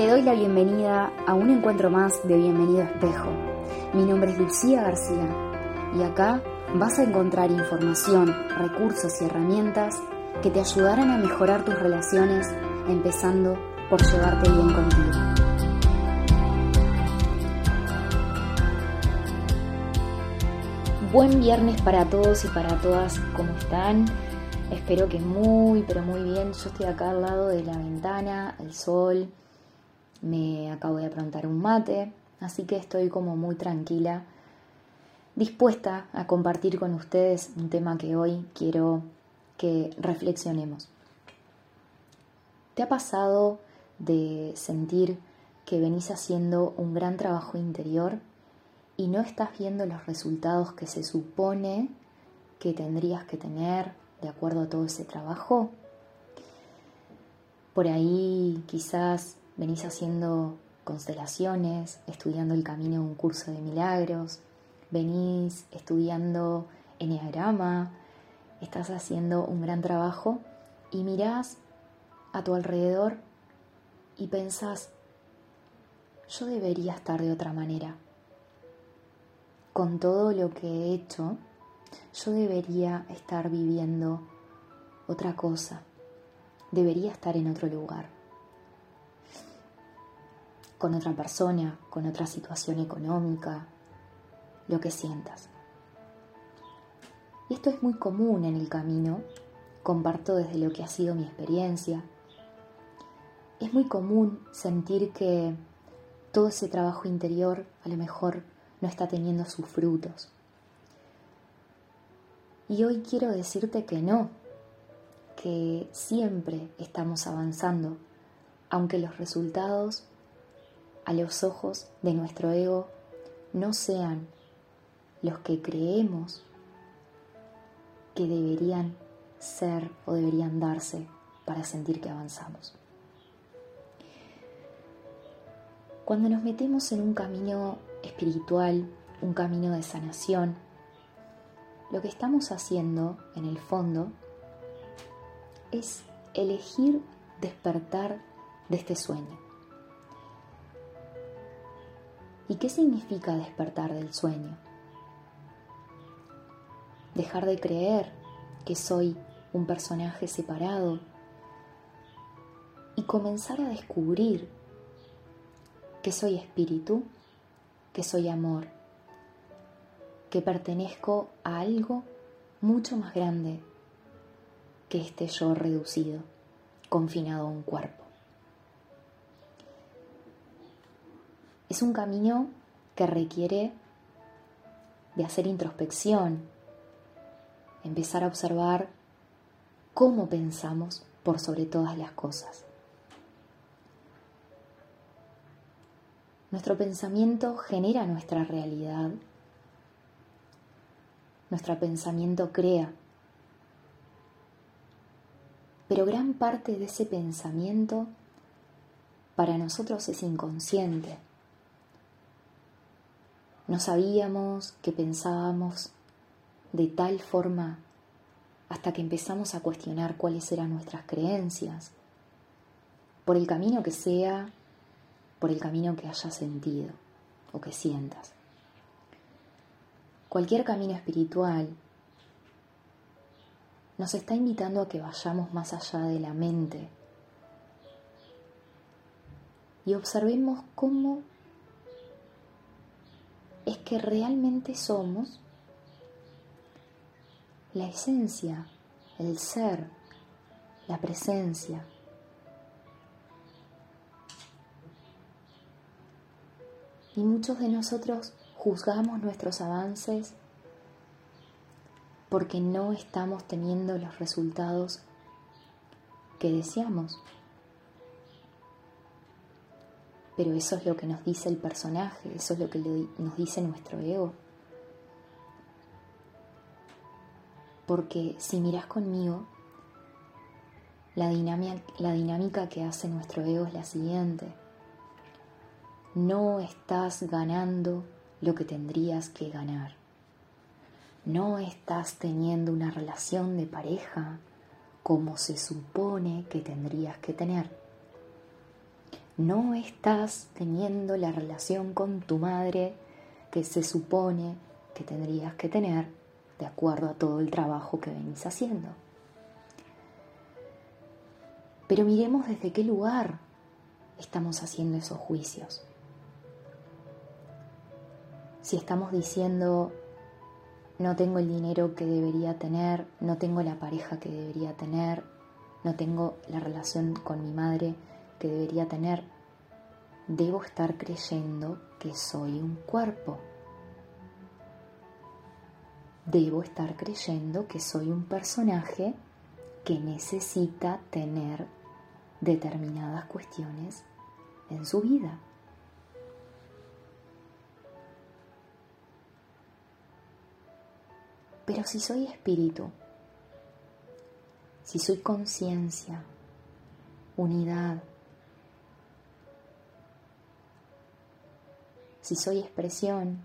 Te doy la bienvenida a un encuentro más de Bienvenido Espejo. Mi nombre es Lucía García y acá vas a encontrar información, recursos y herramientas que te ayudarán a mejorar tus relaciones, empezando por llevarte bien contigo. Buen viernes para todos y para todas, ¿cómo están? Espero que muy, pero muy bien. Yo estoy acá al lado de la ventana, el sol, me acabo de aprontar un mate, así que estoy como muy tranquila, dispuesta a compartir con ustedes un tema que hoy quiero que reflexionemos. ¿Te ha pasado de sentir que venís haciendo un gran trabajo interior y no estás viendo los resultados que se supone que tendrías que tener de acuerdo a todo ese trabajo? Por ahí quizás venís haciendo constelaciones, estudiando el camino de un curso de milagros, venís estudiando enneagrama, estás haciendo un gran trabajo y mirás a tu alrededor y pensás, yo debería estar de otra manera. Con todo lo que he hecho, yo debería estar viviendo otra cosa, debería estar en otro lugar con otra persona, con otra situación económica, lo que sientas. Y esto es muy común en el camino, comparto desde lo que ha sido mi experiencia. Es muy común sentir que todo ese trabajo interior a lo mejor no está teniendo sus frutos. Y hoy quiero decirte que no, que siempre estamos avanzando, aunque los resultados a los ojos de nuestro ego no sean los que creemos que deberían ser o deberían darse para sentir que avanzamos. Cuando nos metemos en un camino espiritual, un camino de sanación, lo que estamos haciendo en el fondo es elegir despertar de este sueño. ¿Y qué significa despertar del sueño? Dejar de creer que soy un personaje separado y comenzar a descubrir que soy espíritu, que soy amor, que pertenezco a algo mucho más grande que este yo reducido, confinado a un cuerpo. Es un camino que requiere de hacer introspección, empezar a observar cómo pensamos por sobre todas las cosas. Nuestro pensamiento genera nuestra realidad. Nuestro pensamiento crea. Pero gran parte de ese pensamiento para nosotros es inconsciente. No sabíamos que pensábamos de tal forma hasta que empezamos a cuestionar cuáles eran nuestras creencias, por el camino que sea, por el camino que hayas sentido o que sientas. Cualquier camino espiritual nos está invitando a que vayamos más allá de la mente y observemos cómo es que realmente somos la esencia, el ser, la presencia. Y muchos de nosotros juzgamos nuestros avances porque no estamos teniendo los resultados que deseamos. Pero eso es lo que nos dice el personaje, eso es lo que nos dice nuestro ego. Porque si miras conmigo, la dinámica, la dinámica que hace nuestro ego es la siguiente. No estás ganando lo que tendrías que ganar. No estás teniendo una relación de pareja como se supone que tendrías que tener no estás teniendo la relación con tu madre que se supone que tendrías que tener de acuerdo a todo el trabajo que venís haciendo. Pero miremos desde qué lugar estamos haciendo esos juicios. Si estamos diciendo, no tengo el dinero que debería tener, no tengo la pareja que debería tener, no tengo la relación con mi madre que debería tener, debo estar creyendo que soy un cuerpo. Debo estar creyendo que soy un personaje que necesita tener determinadas cuestiones en su vida. Pero si soy espíritu, si soy conciencia, unidad, si soy expresión,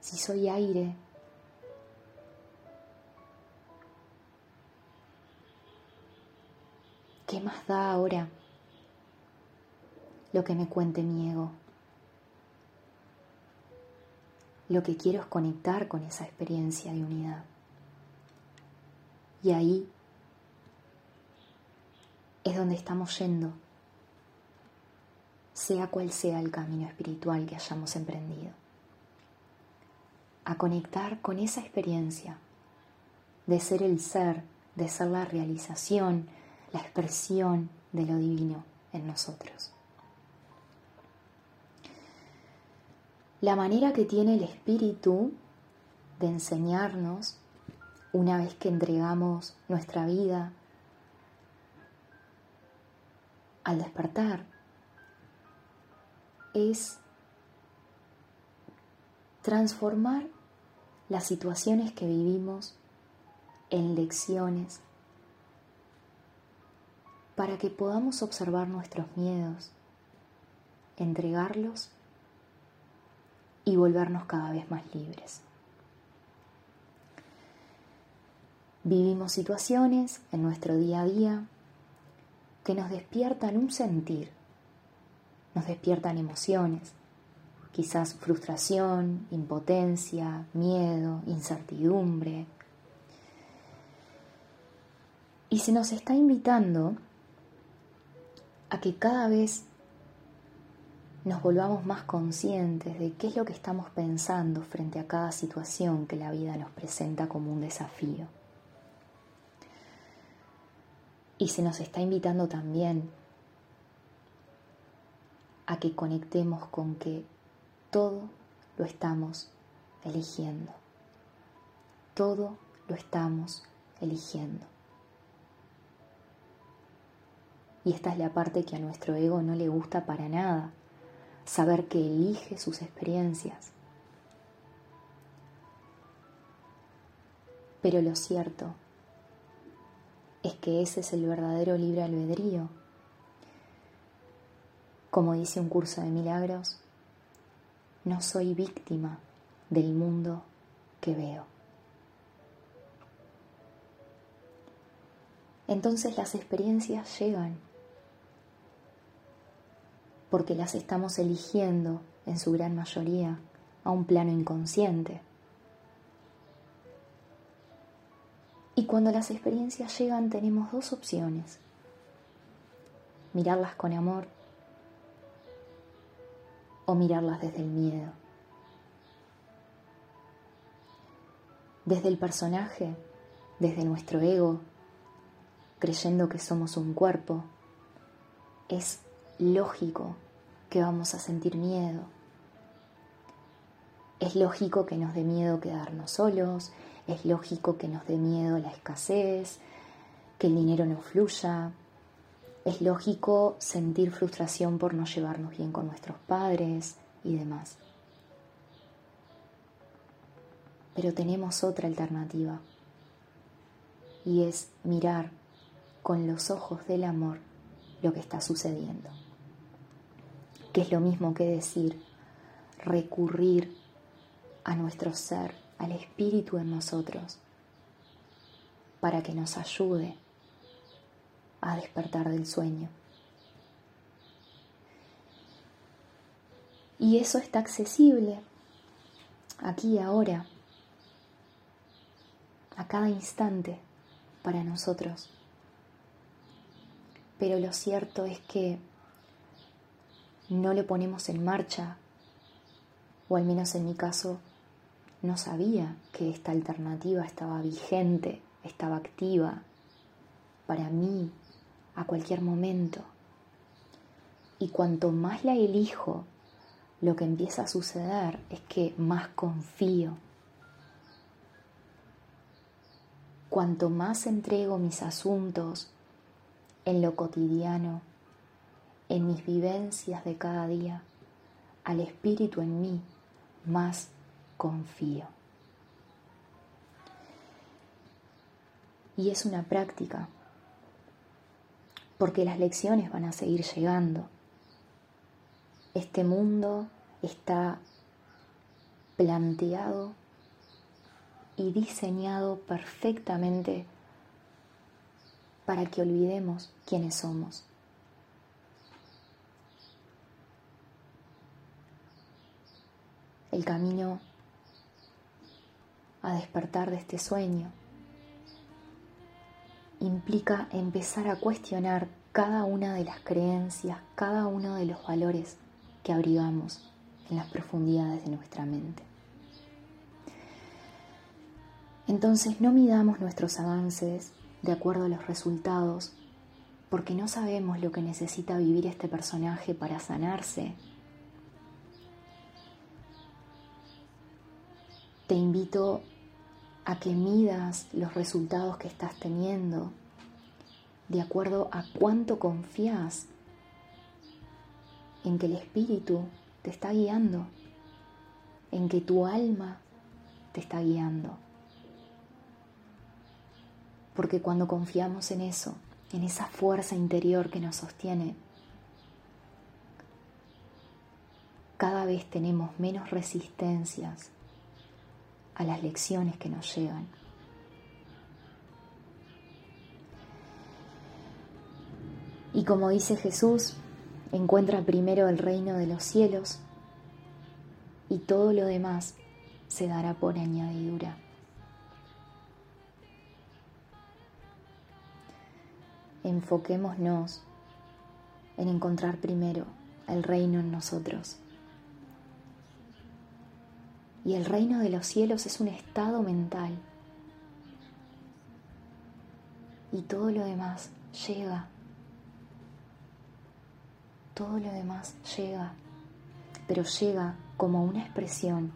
si soy aire, ¿qué más da ahora lo que me cuente mi ego? Lo que quiero es conectar con esa experiencia de unidad. Y ahí es donde estamos yendo, sea cual sea el camino espiritual que hayamos emprendido. A conectar con esa experiencia de ser el ser, de ser la realización, la expresión de lo divino en nosotros. la manera que tiene el Espíritu de enseñarnos una vez que entregamos nuestra vida al despertar es transformar las situaciones que vivimos en lecciones para que podamos observar nuestros miedos, entregarlos y volvernos cada vez más libres. Vivimos situaciones en nuestro día a día que nos despiertan un sentir, nos despiertan emociones, quizás frustración, impotencia, miedo, incertidumbre. Y se nos está invitando a que cada vez nos volvamos más conscientes de qué es lo que estamos pensando frente a cada situación que la vida nos presenta como un desafío. Y se nos está invitando también a que conectemos con que todo lo estamos eligiendo. Todo lo estamos eligiendo. Y esta es la parte que a nuestro ego no le gusta para nada saber que elige sus experiencias. Pero lo cierto es que ese es el verdadero libre albedrío. Como dice un curso de milagros, no soy víctima del mundo que veo. Entonces las experiencias llegan porque las estamos eligiendo en su gran mayoría a un plano inconsciente. Y cuando las experiencias llegan tenemos dos opciones. Mirarlas con amor o mirarlas desde el miedo. Desde el personaje, desde nuestro ego, creyendo que somos un cuerpo, es lógico que vamos a sentir miedo. Es lógico que nos dé miedo quedarnos solos, es lógico que nos dé miedo la escasez, que el dinero no fluya, es lógico sentir frustración por no llevarnos bien con nuestros padres y demás. Pero tenemos otra alternativa y es mirar con los ojos del amor lo que está sucediendo que es lo mismo que decir recurrir a nuestro ser, al espíritu en nosotros, para que nos ayude a despertar del sueño. Y eso está accesible aquí y ahora, a cada instante para nosotros. Pero lo cierto es que no lo ponemos en marcha, o al menos en mi caso, no sabía que esta alternativa estaba vigente, estaba activa para mí a cualquier momento. Y cuanto más la elijo, lo que empieza a suceder es que más confío. Cuanto más entrego mis asuntos en lo cotidiano, en mis vivencias de cada día, al espíritu en mí, más confío. Y es una práctica, porque las lecciones van a seguir llegando. Este mundo está planteado y diseñado perfectamente para que olvidemos quiénes somos. El camino a despertar de este sueño implica empezar a cuestionar cada una de las creencias, cada uno de los valores que abrigamos en las profundidades de nuestra mente. Entonces no midamos nuestros avances de acuerdo a los resultados, porque no sabemos lo que necesita vivir este personaje para sanarse. Te invito a que midas los resultados que estás teniendo de acuerdo a cuánto confías en que el Espíritu te está guiando, en que tu alma te está guiando. Porque cuando confiamos en eso, en esa fuerza interior que nos sostiene, cada vez tenemos menos resistencias a las lecciones que nos llegan. Y como dice Jesús, encuentra primero el reino de los cielos y todo lo demás se dará por añadidura. Enfoquémonos en encontrar primero el reino en nosotros. Y el reino de los cielos es un estado mental. Y todo lo demás llega. Todo lo demás llega. Pero llega como una expresión,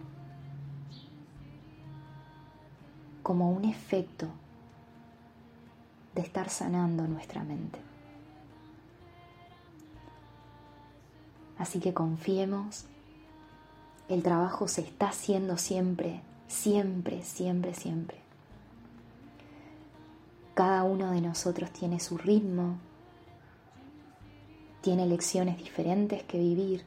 como un efecto de estar sanando nuestra mente. Así que confiemos, el trabajo se está haciendo siempre, siempre, siempre, siempre. Cada uno de nosotros tiene su ritmo, tiene lecciones diferentes que vivir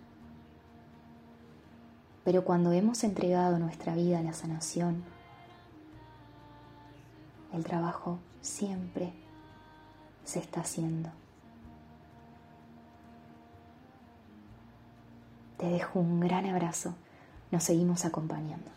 pero cuando hemos entregado nuestra vida a la sanación, el trabajo siempre se está haciendo. Te dejo un gran abrazo. Nos seguimos acompañando.